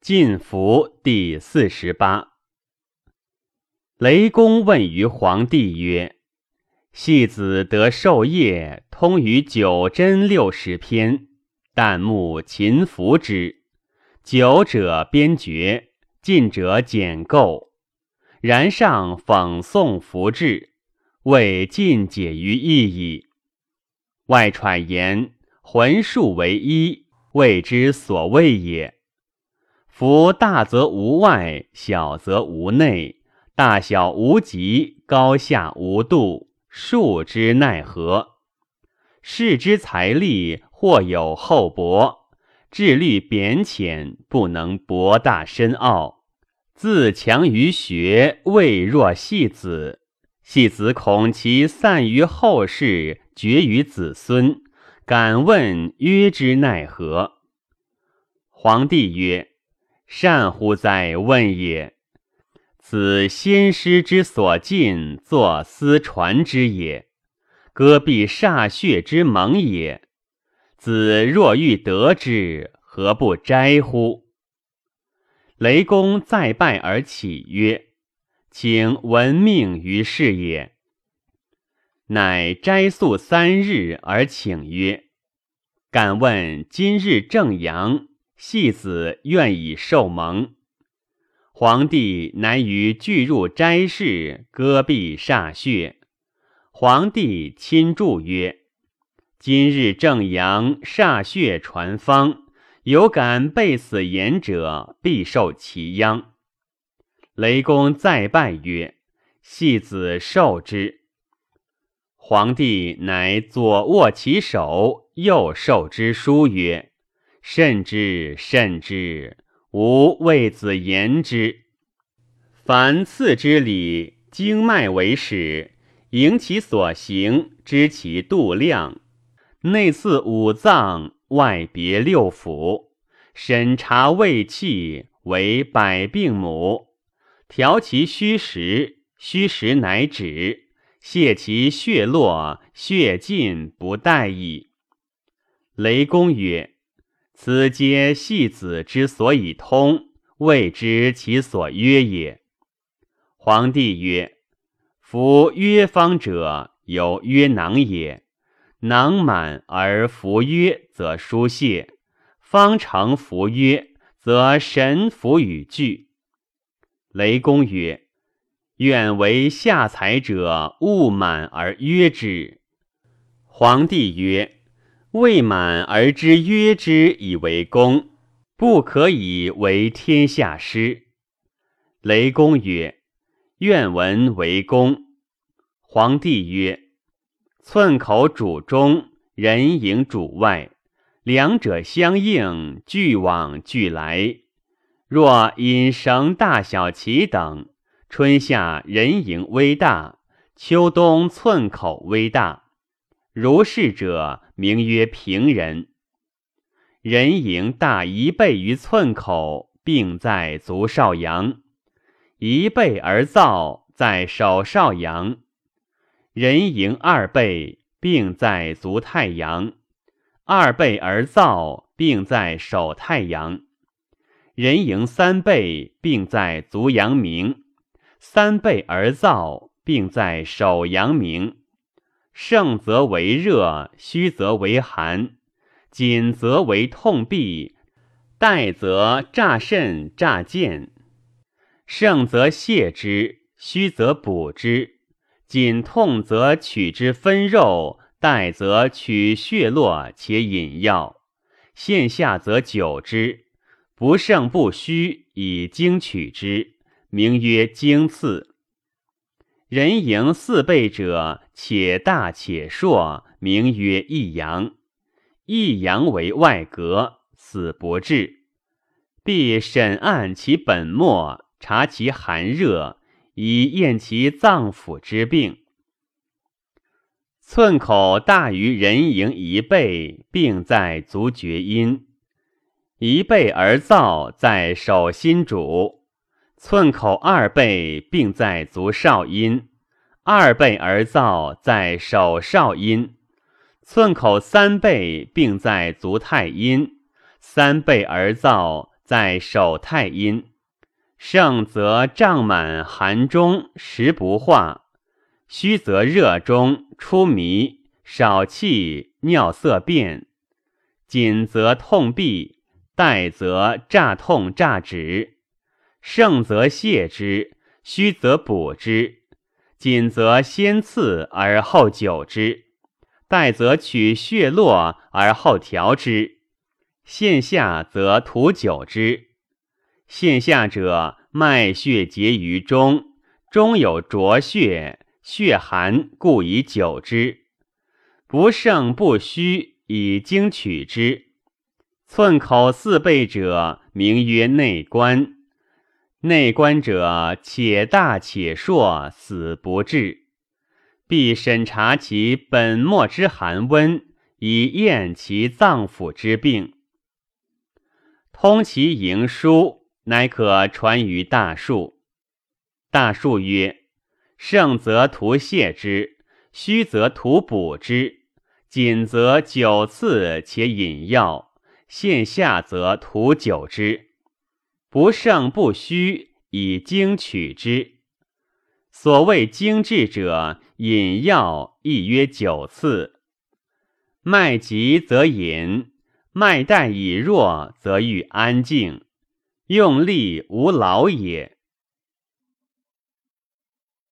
晋服第四十八。雷公问于皇帝曰：“戏子得授业，通于九真六十篇，旦暮勤服之。久者编绝，近者简构。然上讽诵服志，未尽解于意矣。外揣言魂术为一，谓之所谓也。”夫大则无外，小则无内；大小无极，高下无度，数之奈何？士之财力或有厚薄，智虑贬浅，不能博大深奥。自强于学，未若戏子。戏子恐其散于后世，绝于子孙。敢问曰之奈何？皇帝曰。善乎哉？问也。此先师之所尽，作思传之也；戈壁歃血之盟也。子若欲得之，何不摘乎？雷公再拜而起曰：“请闻命于是也。”乃斋宿三日而请曰：“敢问今日正阳。”戏子愿以受盟，皇帝乃与俱入斋室，戈壁歃血。皇帝亲祝曰：“今日正阳，歃血传方，有敢背死言者，必受其殃。”雷公再拜曰：“戏子受之。”皇帝乃左握其手，右受之书曰。慎之，慎之！吾谓子言之。凡次之礼，经脉为始，迎其所行，知其度量。内次五脏，外别六腑，审查胃气，为百病母。调其虚实，虚实乃止；泄其血络，血尽不待矣。雷公曰。此皆戏子之所以通，未知其所约也。皇帝曰：“夫约方者，有约囊也。囊满而服约，则疏泄；方成服约，则神服与具。”雷公曰：“愿为下财者，勿满而约之。”皇帝曰。未满而知约之以为公，不可以为天下师。雷公曰：“愿闻为公。”皇帝曰：“寸口主中，人迎主外，两者相应，俱往俱来。若引绳大小齐等，春夏人迎微大，秋冬寸口微大。如是者。”名曰平人，人迎大一倍于寸口，并在足少阳；一倍而燥，在手少阳。人迎二倍，并在足太阳；二倍而燥，并在手太阳。人迎三倍，并在足阳明；三倍而燥，并在手阳明。盛则为热，虚则为寒，紧则为痛痹，怠则诈肾诈健。盛则泻之，虚则补之，紧痛则取之分肉，怠则取血络且饮药。现下则久之，不盛不虚，以精取之，名曰精刺。人迎四倍者，且大且硕，名曰一阳。一阳为外格，死不治。必审按其本末，察其寒热，以验其脏腑之病。寸口大于人迎一倍，病在足厥阴；一倍而燥，在手心主。寸口二倍，并在足少阴；二倍而燥，在手少阴；寸口三倍，并在足太阴；三倍而燥，在手太阴。盛则胀满寒中，食不化；虚则热中出迷，少气，尿色变；紧则痛闭，带则诈痛诈止。盛则泻之，虚则补之；紧则先刺而后久之，怠则取血络而后调之。线下则涂久之。线下者，脉血结于中，中有浊血，血寒，故以久之。不胜不虚，以经取之。寸口四倍者，名曰内关。内关者，且大且硕，死不治。必审查其本末之寒温，以验其脏腑之病。通其营枢。乃可传于大树。大树曰：盛则图泻之，虚则图补之，紧则久刺且饮药，陷下则图久之。不胜不虚，以精取之。所谓精制者，饮药亦曰九次。脉急则饮，脉淡以弱则欲安静。用力无劳也。